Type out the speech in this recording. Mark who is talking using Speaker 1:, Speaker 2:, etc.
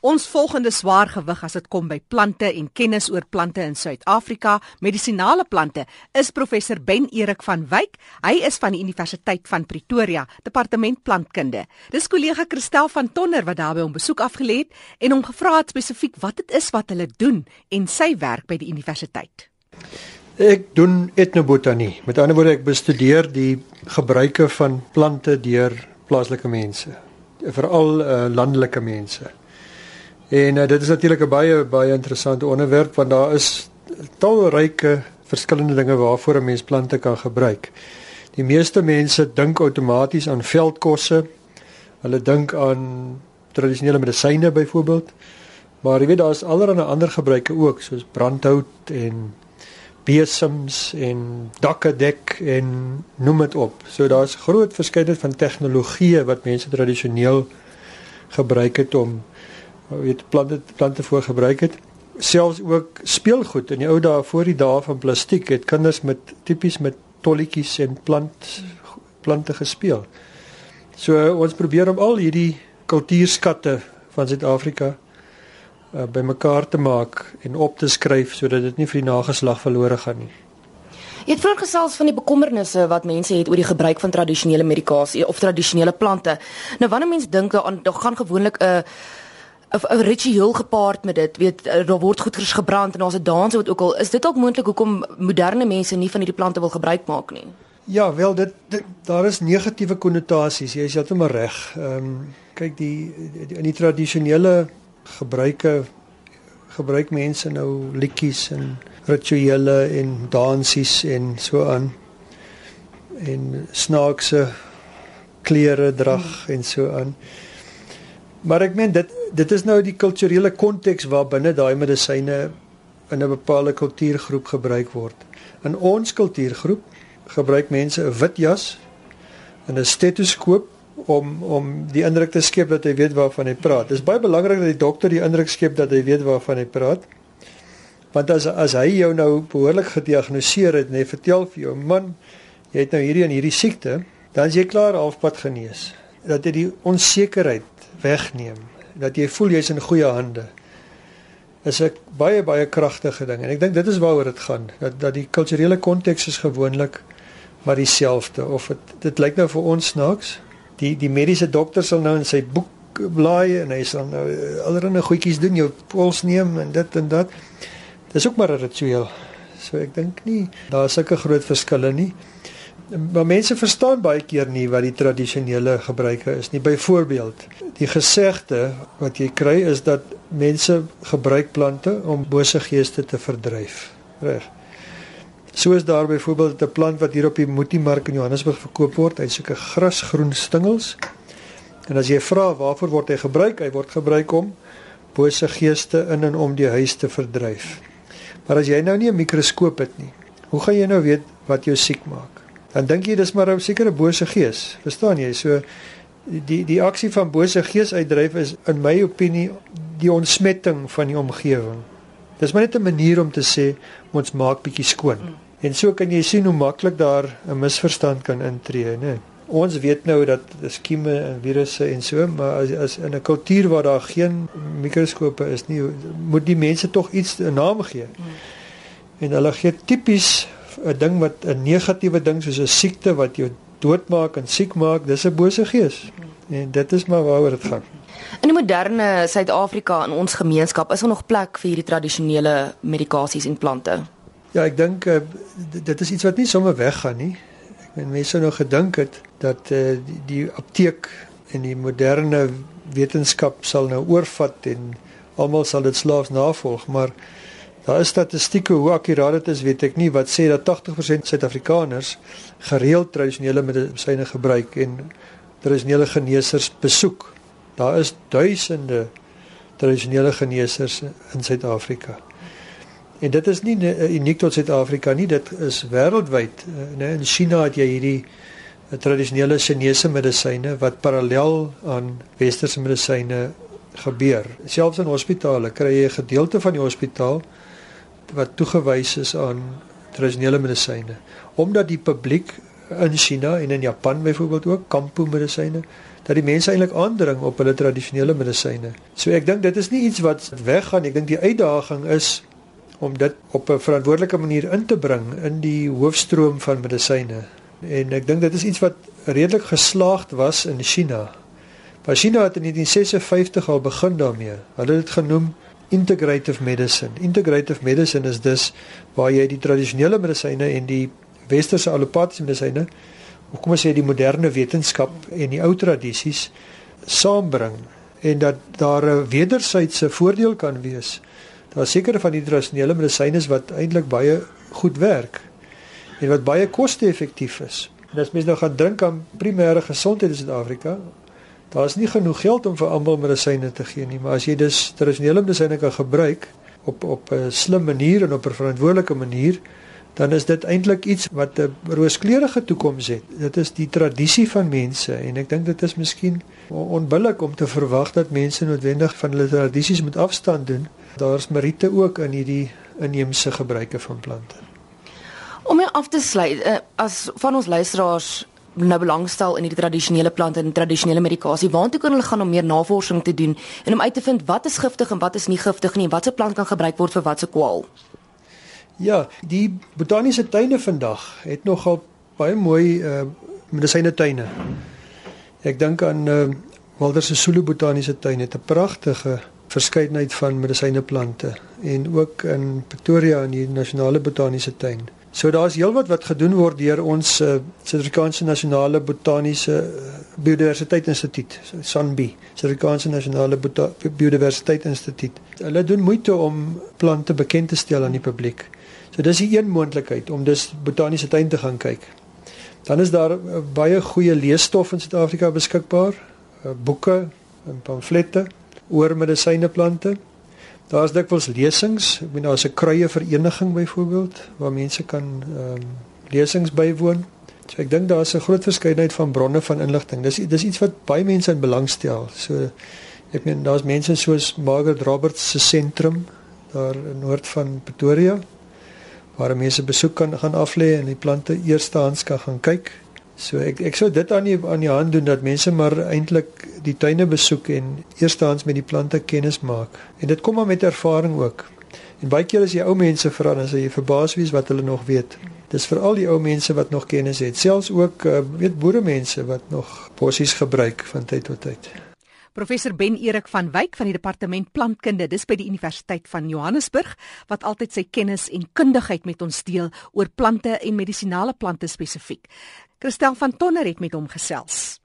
Speaker 1: Ons volgende swaar gewig as dit kom by plante en kennis oor plante in Suid-Afrika, medisinale plante, is professor Ben Erik van Wyk. Hy is van die Universiteit van Pretoria, Departement Plantkunde. Dis kollega Christel van Tonner wat daarby hom besoek afgelê het en hom gevra het spesifiek wat dit is wat hulle doen en sy werk by die universiteit.
Speaker 2: Ek doen etnobotanie. Met ander woorde, ek bestudeer die gebruike van plante deur plaaslike mense, veral uh, landelike mense. En uh, dit is natuurlik 'n baie baie interessante onderwerp want daar is talryke verskillende dinge waarvoor 'n mens plante kan gebruik. Die meeste mense dink outomaties aan veldkosse. Hulle dink aan tradisionele medisyne byvoorbeeld. Maar jy weet daar's allerlei ander gebruike ook soos brandhout en besems en dakke dek en noem dit op. So daar's groot verskeidenheid van tegnologieë wat mense tradisioneel gebruik het om weet plante plante voor gebruik het selfs ook speelgoed in die ou dae voor die dae van plastiek het kinders met tipies met tolletjies en plant plante gespeel. So ons probeer om al hierdie kultuurskatte van Suid-Afrika uh, bymekaar te maak en op te skryf sodat dit nie vir die nageslag verlore gaan nie.
Speaker 3: Jy het vroeër gesels van die bekommernisse wat mense het oor die gebruik van tradisionele medikasie of tradisionele plante. Nou wanneer mense dink daaraan, dan gaan gewoonlik 'n uh, 'n ritueel gepaard met dit. Weet eh, daar word goeders gebrand en daar's 'n dans wat ook al is dit ook moontlik hoekom moderne mense nie van hierdie plante wil gebruik maak nie.
Speaker 2: Ja, wel dit, dit daar is negatiewe konnotasies. Jy is heeltemal reg. Ehm um, kyk die, die in die tradisionele gebruike gebruik mense nou liedjies en rituele en dansies en so aan en snaakse klere drag hmm. en so aan. Maar ek meen dit dit is nou die kulturele konteks waar binne daai medisyne in 'n bepaalde kultuurgroep gebruik word. In ons kultuurgroep gebruik mense 'n wit jas en 'n stetoskoop om om die indruk te skep dat hy weet waarvan hy praat. Dit is baie belangrik dat die dokter die indruk skep dat hy weet waarvan hy praat. Want as as hy jou nou behoorlik gediagnoseer het en hy vertel vir jou man jy het nou hierdie en hierdie siekte, dan is jy klaar halfpad genees. Dat jy die onsekerheid wegneem dat jy voel jy's in goeie hande is 'n baie baie kragtige ding. En ek dink dit is waaroor dit gaan dat dat die kulturele konteks is gewoonlik maar dieselfde of dit dit lyk nou vir ons snaaks die die mediese dokter sal nou in sy boek blaai en hy sal nou eh, allerlei goedjies doen jou pols neem en dit en dat. Dis ook maar 'n ritueel. So ek dink nie daar is sulke groot verskille nie Maar mense verstaan baie keer nie wat die tradisionele gebruike is nie. Byvoorbeeld, die gesegde wat jy kry is dat mense gebruik plante om bose geeste te verdryf. Reg. Soos daar byvoorbeeld 'n plant wat hier op die Moetiemark in Johannesburg verkoop word, hy's sulke grasgroen stingels. En as jy vra waarvoor word hy gebruik? Hy word gebruik om bose geeste in en om die huis te verdryf. Maar as jy nou nie 'n mikroskoop het nie, hoe gaan jy nou weet wat jou siek maak? Dan dink jy dis maar 'n sekere bose gees. Verstaan jy? So die die aksie van bose gees uitdryf is in my opinie die ontsmetting van die omgewing. Dis maar net 'n manier om te sê ons maak bietjie skoon. Mm. En so kan jy sien hoe maklik daar 'n misverstand kan intree, né? Ons weet nou dat skieme en virusse en so, maar as, as in 'n kultuur waar daar geen mikroskope is nie, moet die mense tog iets 'n naam gee. Mm. En hulle gee tipies 'n ding wat 'n negatiewe ding soos 'n siekte wat jou doodmaak en siek maak, dis 'n bose gees. En dit is maar waaroor dit gaan.
Speaker 3: In die moderne Suid-Afrika in ons gemeenskap is daar nog plek vir hierdie tradisionele medikasies en plante.
Speaker 2: Ja, ek dink uh, dit is iets wat nie sommer weggaan nie. Ek meen mense sou nou gedink het dat uh, die, die apteek en die moderne wetenskap sal nou oorvat en almal sal dit slaafs navolg, maar Daar is statistieke hoe akkuraat dit is, weet ek nie, wat sê dat 80% Suid-Afrikaners gereeld tradisionele medisyne gebruik en tradisionele geneesers besoek. Daar is duisende tradisionele geneesers in Suid-Afrika. En dit is nie uniek tot Suid-Afrika nie, dit is wêreldwyd. Nee, in China het jy hierdie tradisionele Chinese medisyne wat parallel aan westerse medisyne gebeur. Selfs in hospitale kry jy 'n gedeelte van die hospitaal wat toegewys is aan tradisionele medisyne omdat die publiek in China en in Japan byvoorbeeld ook kampo medisyne dat die mense eintlik aandring op hulle tradisionele medisyne. So ek dink dit is nie iets wat weggaan. Ek dink die uitdaging is om dit op 'n verantwoordelike manier in te bring in die hoofstroom van medisyne. En ek dink dit is iets wat redelik geslaagd was in China. Maar China het in 1956 al begin daarmee. Hulle het dit genoem integrative medicine. Integrative medicine is dus waar jy die tradisionele medisyne en die westerse allopatiese medisyne, of kom ons sê die moderne wetenskap en die ou tradisies saambring en dat daar 'n wederwysige voordeel kan wees. Daar is sekere van die tradisionele medisyne wat eintlik baie goed werk en wat baie koste-effektief is. En as mens nou gaan dink aan primêre gesondheid in Suid-Afrika, daar is nie genoeg geld om vir almal medisyne te gee nie, maar as jy dus tradisionele medisyne kan gebruik op op 'n slim manier en op 'n verantwoordelike manier, dan is dit eintlik iets wat 'n rooskleurige toekoms het. Dit is die tradisie van mense en ek dink dit is miskien onbillik om te verwag dat mense noodwendig van hulle tradisies moet afstand doen. Daar's meriete ook in hierdie inheemse gebruike van plante.
Speaker 3: Om jou af te sluit, uh, as van ons luisteraars nou belangstel in die tradisionele plante en tradisionele medikasie, waartoe kan hulle gaan om meer navorsing te doen en om uit te vind wat is giftig en wat is nie giftig nie en watse plant kan gebruik word vir watse kwaal?
Speaker 2: Ja, die botaniese tuine vandag het nogal baie mooi uh medisyne tuine. Ek dink aan uh Walter se Solo botaniese tuin het 'n pragtige verskeidenheid van medisyne plante en ook in Pretoria in die nasionale botaniese tuin. So daar's heelwat wat gedoen word deur ons uh, Suid-Afrikaanse Nasionale Botaniese uh, Biodiversiteit Instituut, SANBI, Suid-Afrikaanse Nasionale Bota Biodiversiteit Instituut. Hulle doen moeite om plante bekend te stel aan die publiek. So dis 'n een moontlikheid om dus botaniese tuin te gaan kyk. Dan is daar uh, baie goeie leesstof in Suid-Afrika beskikbaar, uh, boeke en pamflette oor medisyneplante. Daar's dikwels lesings, ek bedoel daar's 'n kruie vereniging byvoorbeeld waar mense kan ehm um, lesings bywoon. So ek dink daar's 'n groot verskeidenheid van bronne van inligting. Dis dis iets wat baie mense in belang stel. So ek meen daar's mense soos Margaret Roberts se sentrum daar in noord van Pretoria waar mense besoek kan gaan aflê en die plante eerstehands kan gaan kyk. So ek ek sou dit aan die aan die hand doen dat mense maar eintlik die tuine besoek en eerstehands met die plante kennis maak. En dit kom maar met ervaring ook. En baie keer as jy ou mense vra dan sê jy verbaas wie is wat hulle nog weet. Dis veral die ou mense wat nog kennis het, selfs ook uh, weet boere mense wat nog bossies gebruik van tyd tot tyd.
Speaker 1: Professor Ben Erik van Wyk van die departement plantkunde dis by die Universiteit van Johannesburg wat altyd sy kennis en kundigheid met ons deel oor plante en medisinale plante spesifiek. Christel van Tonner het met hom gesels.